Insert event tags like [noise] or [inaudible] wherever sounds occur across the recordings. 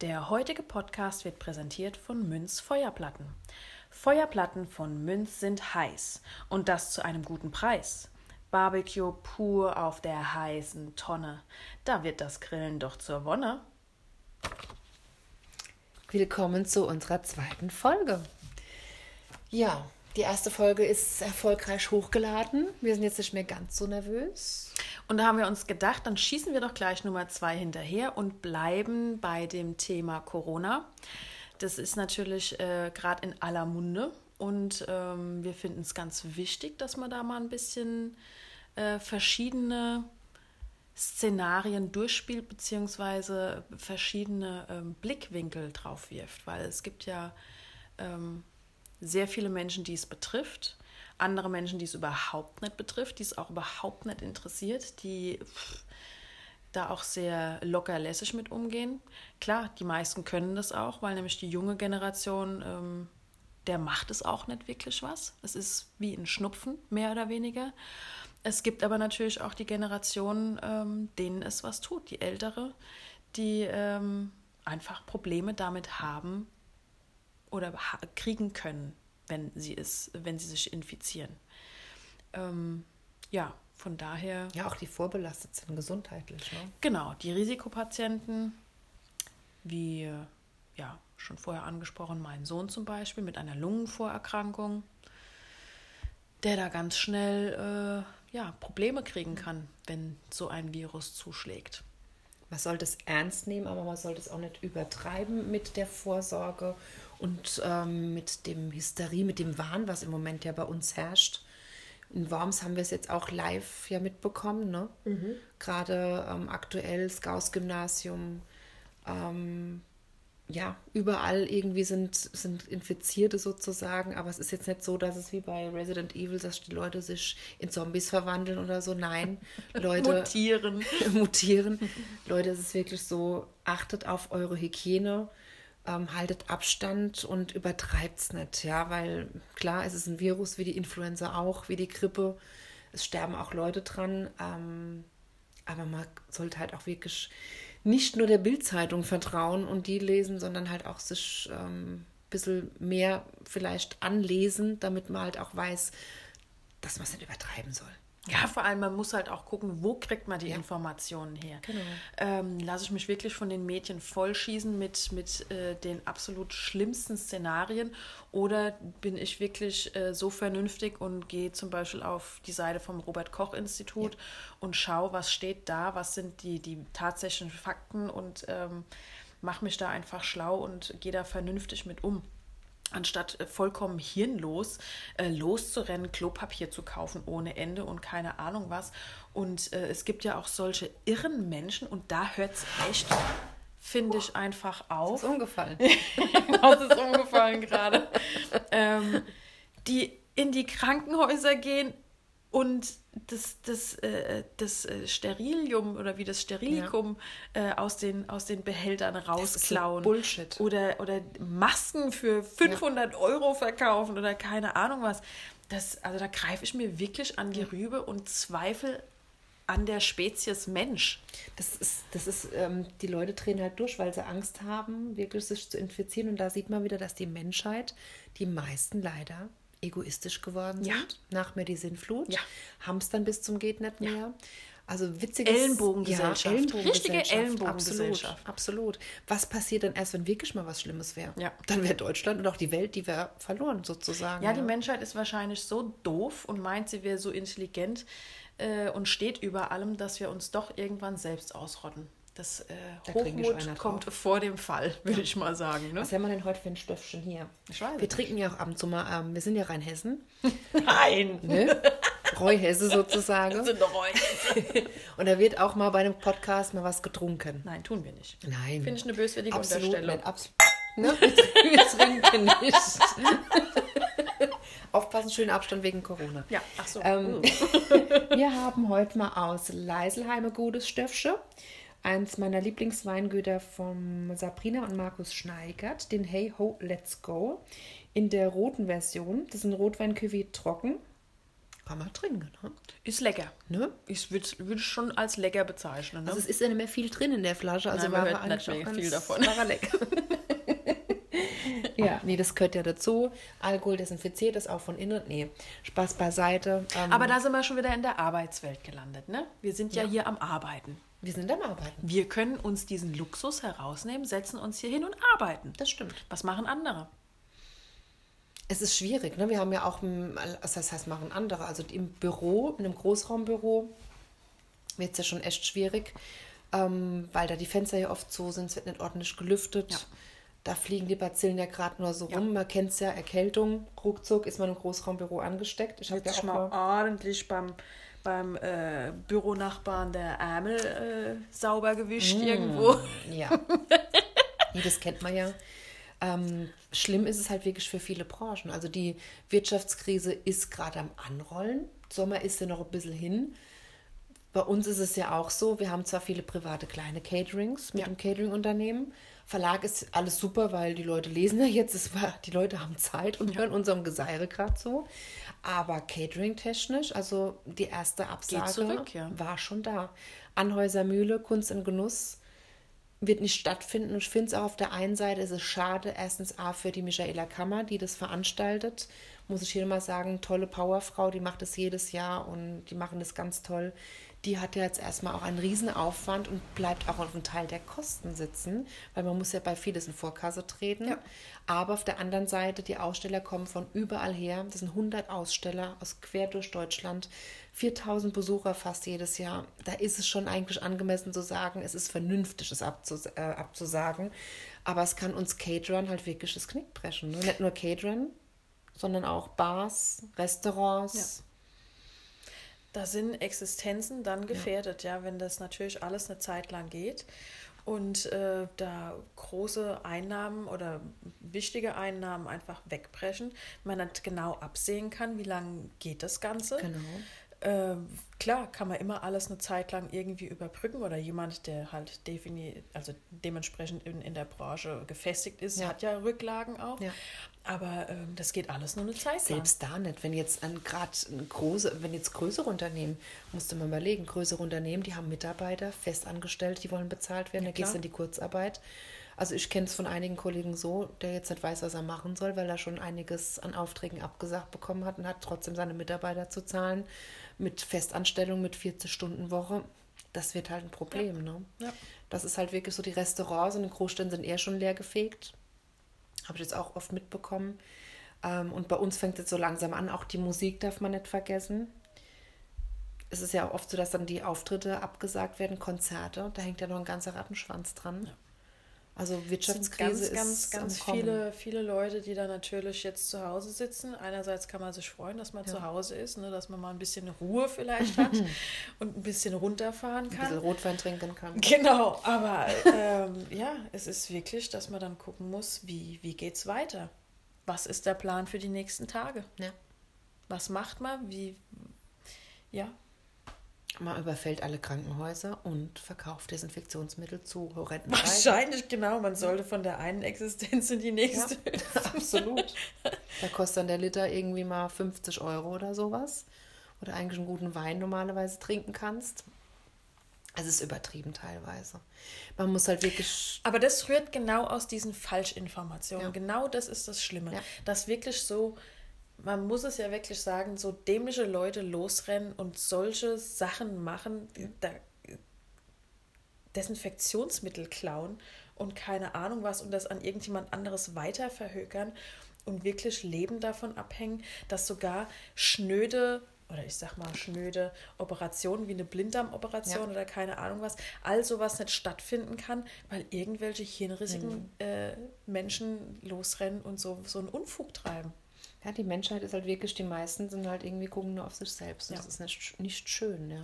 Der heutige Podcast wird präsentiert von Münz Feuerplatten. Feuerplatten von Münz sind heiß und das zu einem guten Preis. Barbecue pur auf der heißen Tonne, da wird das Grillen doch zur Wonne. Willkommen zu unserer zweiten Folge. Ja, die erste Folge ist erfolgreich hochgeladen. Wir sind jetzt nicht mehr ganz so nervös. Und da haben wir uns gedacht, dann schießen wir doch gleich Nummer zwei hinterher und bleiben bei dem Thema Corona. Das ist natürlich äh, gerade in aller Munde und ähm, wir finden es ganz wichtig, dass man da mal ein bisschen äh, verschiedene Szenarien durchspielt, beziehungsweise verschiedene ähm, Blickwinkel drauf wirft, weil es gibt ja ähm, sehr viele Menschen, die es betrifft, andere Menschen, die es überhaupt nicht betrifft, die es auch überhaupt nicht interessiert, die da auch sehr locker lässig mit umgehen. Klar, die meisten können das auch, weil nämlich die junge Generation, ähm, der macht es auch nicht wirklich was. Es ist wie ein Schnupfen, mehr oder weniger. Es gibt aber natürlich auch die Generation, ähm, denen es was tut, die ältere, die ähm, einfach Probleme damit haben oder kriegen können, wenn sie es, wenn sie sich infizieren. Ähm, ja, von daher. Ja, auch die vorbelastet sind gesundheitlich. Ne? Genau, die Risikopatienten, wie ja schon vorher angesprochen, mein Sohn zum Beispiel mit einer Lungenvorerkrankung, der da ganz schnell äh, ja, Probleme kriegen kann, wenn so ein Virus zuschlägt. Man sollte es ernst nehmen, aber man sollte es auch nicht übertreiben mit der Vorsorge und ähm, mit dem Hysterie, mit dem Wahn, was im Moment ja bei uns herrscht. In Worms haben wir es jetzt auch live ja mitbekommen, ne? Mhm. Gerade ähm, aktuell Scaus-Gymnasium, ähm, ja, überall irgendwie sind, sind Infizierte sozusagen, aber es ist jetzt nicht so, dass es wie bei Resident Evil, dass die Leute sich in Zombies verwandeln oder so. Nein, [laughs] Leute mutieren. [laughs] mutieren. Leute, es ist wirklich so, achtet auf eure Hygiene, ähm, haltet Abstand und übertreibt es nicht, ja, weil klar, es ist ein Virus wie die Influenza auch, wie die Grippe. Es sterben auch Leute dran, ähm, aber man sollte halt auch wirklich nicht nur der Bildzeitung vertrauen und die lesen, sondern halt auch sich ähm, ein bisschen mehr vielleicht anlesen, damit man halt auch weiß, dass man es nicht übertreiben soll. Ja, vor allem, man muss halt auch gucken, wo kriegt man die ja. Informationen her. Genau. Ähm, lasse ich mich wirklich von den Medien vollschießen mit, mit äh, den absolut schlimmsten Szenarien oder bin ich wirklich äh, so vernünftig und gehe zum Beispiel auf die Seite vom Robert-Koch-Institut ja. und schaue, was steht da, was sind die, die tatsächlichen Fakten und ähm, mache mich da einfach schlau und gehe da vernünftig mit um anstatt äh, vollkommen hirnlos äh, loszurennen, Klopapier zu kaufen ohne Ende und keine Ahnung was. Und äh, es gibt ja auch solche irren Menschen und da hört es echt, finde ich, einfach auf. Das ist umgefallen. [laughs] das ist umgefallen gerade. Ähm, die in die Krankenhäuser gehen und das, das, äh, das äh, Sterilium oder wie das Sterilikum ja. äh, aus, den, aus den Behältern rausklauen. Bullshit. Oder, oder Masken für 500 ja. Euro verkaufen oder keine Ahnung was. Das, also da greife ich mir wirklich an die Rübe und zweifle an der Spezies Mensch. Das ist, das ist, ähm, die Leute drehen halt durch, weil sie Angst haben, wirklich sich zu infizieren. Und da sieht man wieder, dass die Menschheit, die meisten leider egoistisch geworden sind ja. nach mir die Sinnflut, ja. haben es dann bis zum geht nicht mehr. Ja. Also witziges Ellenbogengesellschaft. Ja, Ellenbogengesellschaft. Richtige Ellenbogengesellschaft. Absolut, absolut. Was passiert denn erst, wenn wirklich mal was Schlimmes wäre? Ja. Dann wäre Deutschland und auch die Welt, die wäre verloren sozusagen. Ja, die Menschheit ist wahrscheinlich so doof und meint, sie wäre so intelligent äh, und steht über allem, dass wir uns doch irgendwann selbst ausrotten. Das äh, da Hochmut kommt vor dem Fall, würde ich mal sagen. Ne? Was haben wir denn heute für ein Stöffchen hier? Ich weiß wir trinken ja auch ab und zu mal, ähm, wir sind ja Rheinhessen. [laughs] Nein! Ne? Reuhesse sozusagen. Wir sind Reuhesse. [laughs] und da wird auch mal bei einem Podcast mal was getrunken. Nein, tun wir nicht. Nein. Finde ich eine böswillige absolut Unterstellung. Nicht, absolut. Ne? [laughs] Wir trinken nicht. Aufpassen, schönen Abstand wegen Corona. Ja, ach so. Ähm, wir haben heute mal aus Leiselheim gutes Stöffchen eins meiner Lieblingsweingüter von Sabrina und Markus Schneigert, den Hey Ho Let's Go, in der roten Version. Das ist ein Rotwein trocken. Kann man trinken, ne? Ist lecker. ne? Ich würde würd schon als lecker bezeichnen. Ne? Also es ist ja nicht mehr viel drin in der Flasche, also Nein, man war hört er eigentlich nicht mehr viel davon. War er lecker. [laughs] ja, nee, das gehört ja dazu. Alkohol desinfiziert ist auch von innen. Nee, Spaß beiseite. Ähm, Aber da sind wir schon wieder in der Arbeitswelt gelandet. Ne? Wir sind ja, hier am Arbeiten. Wir sind am Arbeiten. Wir können uns diesen Luxus herausnehmen, setzen uns hier hin und arbeiten. Das stimmt. Was machen andere? Es ist schwierig, ne? Wir haben ja auch, ähm, was heißt, machen andere. Also im Büro, in einem Großraumbüro, wird es ja schon echt schwierig, ähm, weil da die Fenster ja oft zu sind, es wird nicht ordentlich gelüftet. Ja. Da fliegen die Bazillen ja gerade nur so Ja. rum. Man kennt es ja, Erkältung, ruckzuck ist man im Großraumbüro angesteckt. Ich habe ja auch mal, ordentlich beim, beim äh, Büronachbarn der Ärmel äh, sauber gewischt irgendwo. Ja. [laughs] nee, das kennt man ja. Ähm, schlimm ist es halt wirklich für viele Branchen. Also die Wirtschaftskrise ist gerade am Anrollen. Sommer ist ja noch ein bisschen hin. Bei uns ist es ja auch so, wir haben zwar viele private kleine Caterings mit Ja. dem Catering-Unternehmen. Verlag ist alles super, weil die Leute lesen ja jetzt, es war, die Leute haben Zeit und hören unserem Geseire gerade so. Aber Catering-technisch, also die erste Absage zurück, ja. war schon da. Anhäuser Mühle, Kunst und Genuss wird nicht stattfinden. Ich finde es auch auf der einen Seite ist es schade, erstens A für die Michaela Kammer, die das veranstaltet. Muss ich hier mal sagen, tolle Powerfrau, die macht das jedes Jahr und die machen das ganz toll. Die hat ja jetzt erstmal auch einen Riesenaufwand und bleibt auch auf einem Teil der Kosten sitzen, weil man muss ja bei vieles in Vorkasse treten. Ja. Aber auf der anderen Seite, die Aussteller kommen von überall her. Das sind 100 Aussteller aus quer durch Deutschland. 4000 Besucher fast jedes Jahr. Da ist es schon eigentlich angemessen zu sagen, es ist vernünftig, es abzus äh, abzusagen. Aber es kann uns Caterern halt wirklich das Knick brechen. Ne? Nicht nur Caterern, sondern auch Bars, Restaurants. Da sind Existenzen dann gefährdet, ja, wenn das natürlich alles eine Zeit lang geht und äh, da große Einnahmen oder wichtige Einnahmen einfach wegbrechen, man nicht genau absehen kann, wie lange geht das Ganze. Genau. Äh, klar, kann man immer alles eine Zeit lang irgendwie überbrücken oder jemand, der halt defini also dementsprechend in, in der Branche gefestigt ist, Ja. hat ja Rücklagen auch. Ja. Aber ähm, das geht alles nur eine Zeit lang. Selbst da nicht, wenn jetzt ein gerade große, wenn jetzt größere Unternehmen, musst du mal überlegen, größere Unternehmen, die haben Mitarbeiter, festangestellt, die wollen bezahlt werden, Ja, da gehst du in die Kurzarbeit. Also ich kenne es von einigen Kollegen so, der jetzt nicht weiß, was er machen soll, weil er schon einiges an Aufträgen abgesagt bekommen hat und hat trotzdem seine Mitarbeiter zu zahlen mit Festanstellung, mit 40 Stunden Woche. Das wird halt ein Problem, ne? Ja. Das ist halt wirklich so, die Restaurants in den Großstädten sind eher schon leer gefegt. Habe ich jetzt auch oft mitbekommen. Ähm, und bei uns fängt es jetzt so langsam an. Auch die Musik darf man nicht vergessen. Es ist ja auch oft so, dass dann die Auftritte abgesagt werden, Konzerte. Da hängt ja noch ein ganzer Rattenschwanz dran. Also Es sind Wirtschaftskrise ganz, ganz, ganz viele, viele Leute, die da natürlich jetzt zu Hause sitzen. Einerseits kann man sich freuen, dass man zu Hause ist, ne, dass man mal ein bisschen Ruhe vielleicht hat [laughs] und ein bisschen runterfahren Ein bisschen kann. Rotwein trinken kann. Genau, aber ähm, ja, es ist wirklich, dass man dann gucken muss, wie, wie geht es weiter? Was ist der Plan für die nächsten Tage? Ja. Was macht man? Wie, ja, Man überfällt alle Krankenhäuser und verkauft Desinfektionsmittel zu horrenden Preisen. wahrscheinlich genau. Man sollte von der einen Existenz in die nächste. [laughs] Absolut. Da kostet dann der Liter irgendwie mal 50 Euro oder sowas. Oder eigentlich einen guten Wein normalerweise trinken kannst. Es ist übertrieben teilweise. Man muss halt wirklich. Aber das rührt genau aus diesen Falschinformationen. Ja. Genau das ist das Schlimme. Ja. Dass wirklich so, man muss es ja wirklich sagen, so dämliche Leute losrennen und solche Sachen machen, da, Desinfektionsmittel klauen und keine Ahnung was und das an irgendjemand anderes weiter verhökern und wirklich Leben davon abhängen, dass sogar schnöde oder ich sag mal schnöde Operationen wie eine Blinddarmoperation Ja. oder keine Ahnung was, all sowas nicht stattfinden kann, weil irgendwelche hirnrissigen äh, Menschen losrennen und so, so einen Unfug treiben. Ja, die Menschheit ist halt wirklich, die meisten sind halt irgendwie gucken nur auf sich selbst. Und Ja. Das ist nicht, nicht schön, ja.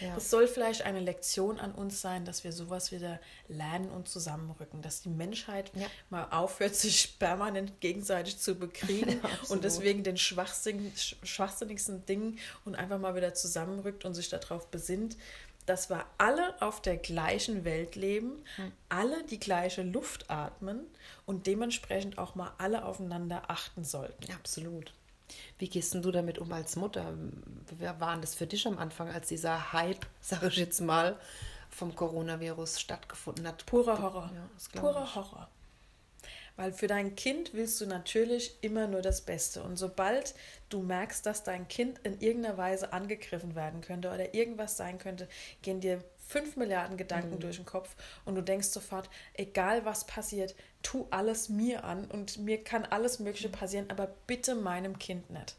ja. Es soll vielleicht eine Lektion an uns sein, dass wir sowas wieder lernen und zusammenrücken, dass die Menschheit Ja. mal aufhört, sich permanent gegenseitig zu bekriegen [laughs] Ja, und deswegen den schwachsinn, sch- schwachsinnigsten Dingen und einfach mal wieder zusammenrückt und sich darauf besinnt, dass wir alle auf der gleichen Welt leben, Hm. alle die gleiche Luft atmen und dementsprechend auch mal alle aufeinander achten sollten. Absolut. Wie gehst denn du damit um als Mutter? Wie war das für dich am Anfang, als dieser Hype, sage ich jetzt mal, vom Coronavirus stattgefunden hat? Purer Horror. Ja, Purer. Horror. Weil für dein Kind willst du natürlich immer nur das Beste. Und sobald du merkst, dass dein Kind in irgendeiner Weise angegriffen werden könnte oder irgendwas sein könnte, gehen dir fünf Milliarden Gedanken mhm. durch den Kopf und du denkst sofort, egal was passiert, tu alles mir an und mir kann alles Mögliche mhm. passieren, aber bitte meinem Kind nicht.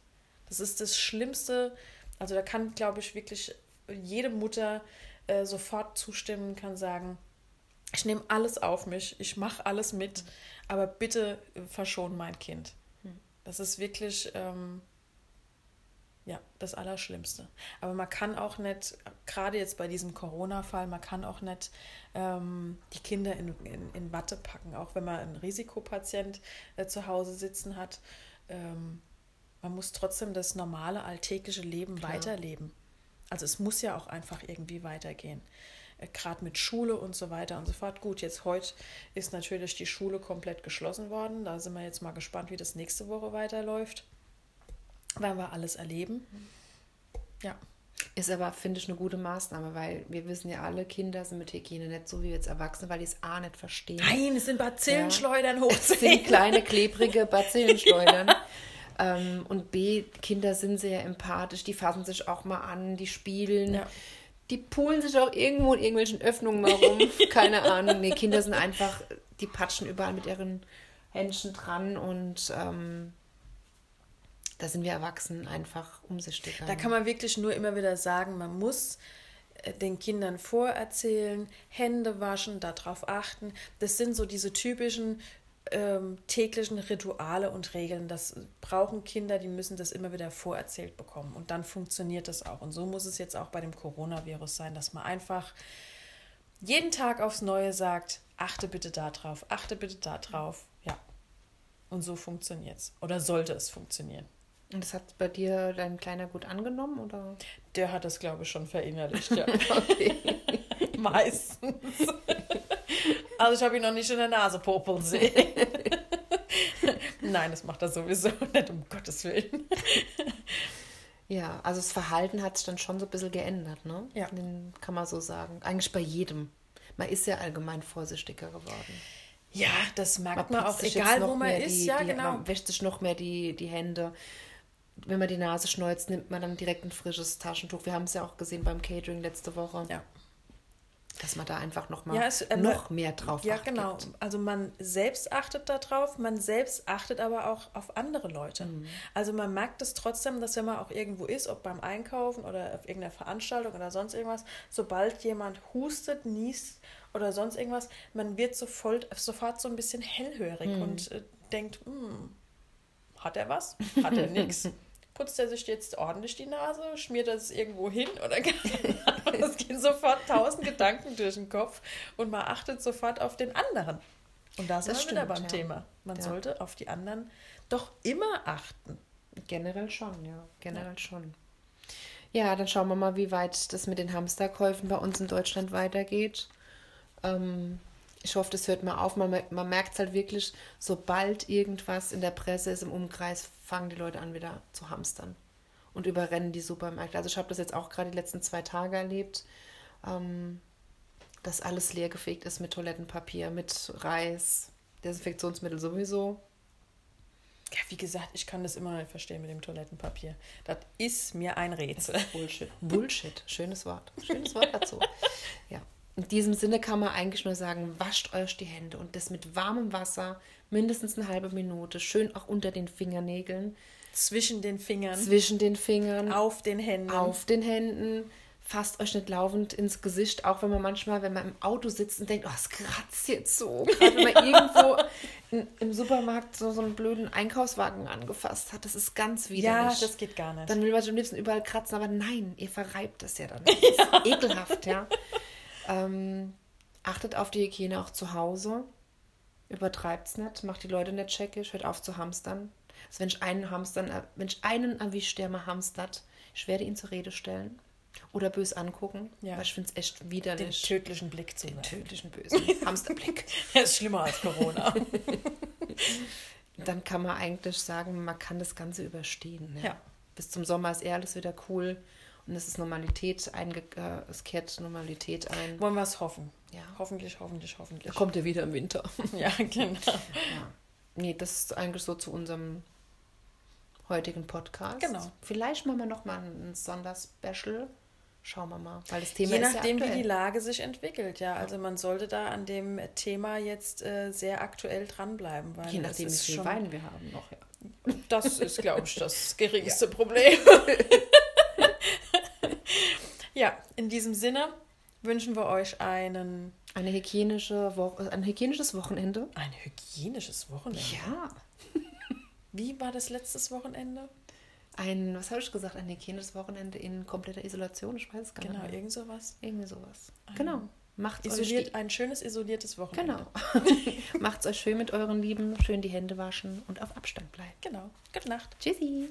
Das ist das Schlimmste. Also da kann, glaube ich, wirklich jede Mutter äh, sofort zustimmen, kann sagen, ich nehme alles auf mich, ich mache alles mit, aber bitte verschon mein Kind. Mhm. Das ist wirklich ähm, ja, das Allerschlimmste. Aber man kann auch nicht, gerade jetzt bei diesem Corona-Fall, man kann auch nicht ähm, die Kinder in, in, in, Watte packen, auch wenn man einen Risikopatient äh, zu Hause sitzen hat. Ähm, man muss trotzdem das normale alltägliche Leben Klar. weiterleben. Also es muss ja auch einfach irgendwie weitergehen. Gerade mit Schule und so weiter und so fort. Gut, jetzt heute ist natürlich die Schule komplett geschlossen worden. Da sind wir jetzt mal gespannt, wie das nächste Woche weiterläuft werden wir alles erleben. Ja. Ist aber, finde ich, eine gute Maßnahme, weil wir wissen ja alle, Kinder sind mit Hygiene nicht so wie jetzt Erwachsene, weil die es A nicht verstehen. Nein, es sind Bazillenschleudern ja. hoch. Es sind kleine, klebrige [laughs] Bazillenschleudern. ähm, und B, Kinder sind sehr empathisch, die fassen sich auch mal an, die spielen. Ja. Die poolen sich auch irgendwo in irgendwelchen Öffnungen mal rum. [laughs] Keine Ahnung. Nee, Kinder sind einfach, die patschen überall mit ihren Händchen dran und ähm, da sind wir Erwachsenen einfach umsichtiger. Da kann man wirklich nur immer wieder sagen, man muss äh, den Kindern vorerzählen, Hände waschen, darauf achten. Das sind so diese typischen ähm, täglichen Rituale und Regeln. Das brauchen Kinder, die müssen das immer wieder vorerzählt bekommen. Und dann funktioniert das auch. Und so muss es jetzt auch bei dem Coronavirus sein, dass man einfach jeden Tag aufs Neue sagt, achte bitte darauf, achte bitte darauf. Ja. Und so funktioniert es. Oder sollte es funktionieren. Und das hat bei dir dein Kleiner gut angenommen, oder? Der hat das, glaube ich, schon verinnerlicht, [laughs] ja. okay. [laughs] Meistens. Also ich habe ihn noch nicht in der Nase popeln sehen. [laughs] Nein, das macht er sowieso nicht, um Gottes Willen. Ja, also das Verhalten hat sich dann schon so ein bisschen geändert, ne? Ja. Den kann man so sagen. Eigentlich bei jedem. Man ist ja allgemein vorsichtiger geworden. Ja, das merkt man, man auch, egal wo man ist. Die, ja, die, genau. Man wäscht sich noch mehr die, die Hände wenn man die Nase schneuzt, nimmt man dann direkt ein frisches Taschentuch. Wir haben es ja auch gesehen beim Catering letzte Woche. Ja. Dass man da einfach noch mal ja, es, äh, noch mehr drauf Ja, genau. Also man selbst achtet darauf, man selbst achtet aber auch auf andere Leute. Mhm. Also man merkt es trotzdem, dass wenn man auch irgendwo ist, ob beim Einkaufen oder auf irgendeiner Veranstaltung oder sonst irgendwas, sobald jemand hustet, niest oder sonst irgendwas, man wird sofort, sofort so ein bisschen hellhörig mhm. und äh, denkt, hm, hat er was? Hat er nichts? [laughs] Putzt er sich jetzt ordentlich die Nase? Schmiert er es irgendwo hin? Oder [laughs] es gehen sofort tausend Gedanken durch den Kopf und man achtet sofort auf den anderen. Und da sind das wir wieder beim ja. Thema. Man ja. sollte auf die anderen doch immer achten. Generell schon, ja. Generell ja. schon. Ja, dann schauen wir mal, wie weit das mit den Hamsterkäufen bei uns in Deutschland weitergeht. Ähm, ich hoffe, das hört mal auf. Man, man merkt es halt wirklich, sobald irgendwas in der Presse ist, im Umkreis, fangen die Leute an, wieder zu hamstern und überrennen die Supermärkte. Also ich habe das jetzt auch gerade die letzten zwei Tage erlebt, ähm, dass alles leergefegt ist mit Toilettenpapier, mit Reis, Desinfektionsmittel sowieso. Ja, wie gesagt, ich kann das immer nicht verstehen mit dem Toilettenpapier. Das ist mir ein Rätsel. Bullshit. Bullshit. [laughs] Schönes Wort. Schönes Wort dazu. In diesem Sinne kann man eigentlich nur sagen, wascht euch die Hände und das mit warmem Wasser, mindestens eine halbe Minute, schön auch unter den Fingernägeln. Zwischen den Fingern. Zwischen den Fingern. Auf den Händen. Auf den Händen. Fasst euch nicht laufend ins Gesicht, auch wenn man manchmal, wenn man im Auto sitzt und denkt, oh, es kratzt jetzt so. Gerade wenn man [laughs] irgendwo in, im Supermarkt so, so einen blöden Einkaufswagen angefasst hat. Das ist ganz widerlich. Ja, das geht gar nicht. Dann will man am liebsten überall kratzen, aber nein, ihr verreibt das ja dann. [laughs] Das ist ekelhaft, ja. Ähm, achtet auf die Hygiene auch zu Hause. Übertreibt es nicht, macht die Leute nicht checkig, hört auf zu hamstern. Also wenn ich einen Hamstern, wenn ich einen erwische, der mal hamstert, ich werde ihn zur Rede stellen oder bös angucken, ja. weil ich finde es echt widerlich. Den tödlichen Blick zu Den tödlichen bösen [laughs] Hamsterblick. Er ist schlimmer als Corona. [laughs] dann kann man eigentlich sagen, man kann das Ganze überstehen. Ja. Bis zum Sommer ist eh alles wieder cool und es ist Normalität, einge äh, es kehrt Normalität ein. Wollen wir es hoffen. Ja. Hoffentlich, hoffentlich, hoffentlich. Da kommt er wieder im Winter. [laughs] Ja, genau. Nee, das ist eigentlich so zu unserem heutigen Podcast. Genau. Vielleicht machen wir noch mal ein Sonderspecial. Schauen wir mal, weil das Thema Je ist nachdem, ja wie die. Lage sich entwickelt, ja. Also man sollte da an dem Thema jetzt äh, sehr aktuell dranbleiben. Weil Je nachdem, wie viel schon- Wein wir haben noch. Ja. Das ist, glaube ich, das [laughs] geringste Problem. [laughs] in diesem Sinne wünschen wir euch einen, Eine hygienische Wo ein hygienisches Wochenende. ein hygienisches Wochenende. Ja. [laughs] Wie war das letztes Wochenende? Ein, was habe ich gesagt, ein hygienisches Wochenende in kompletter Isolation. Ich weiß es gar Genau, nicht. mehr. irgend sowas. Irgendwie sowas. Genau. Macht's Isoliert, euch ein schönes isoliertes Wochenende. Genau. [laughs] Macht's euch schön mit euren Lieben, schön die Hände waschen und auf Abstand bleiben. Genau. Gute Nacht. Tschüssi.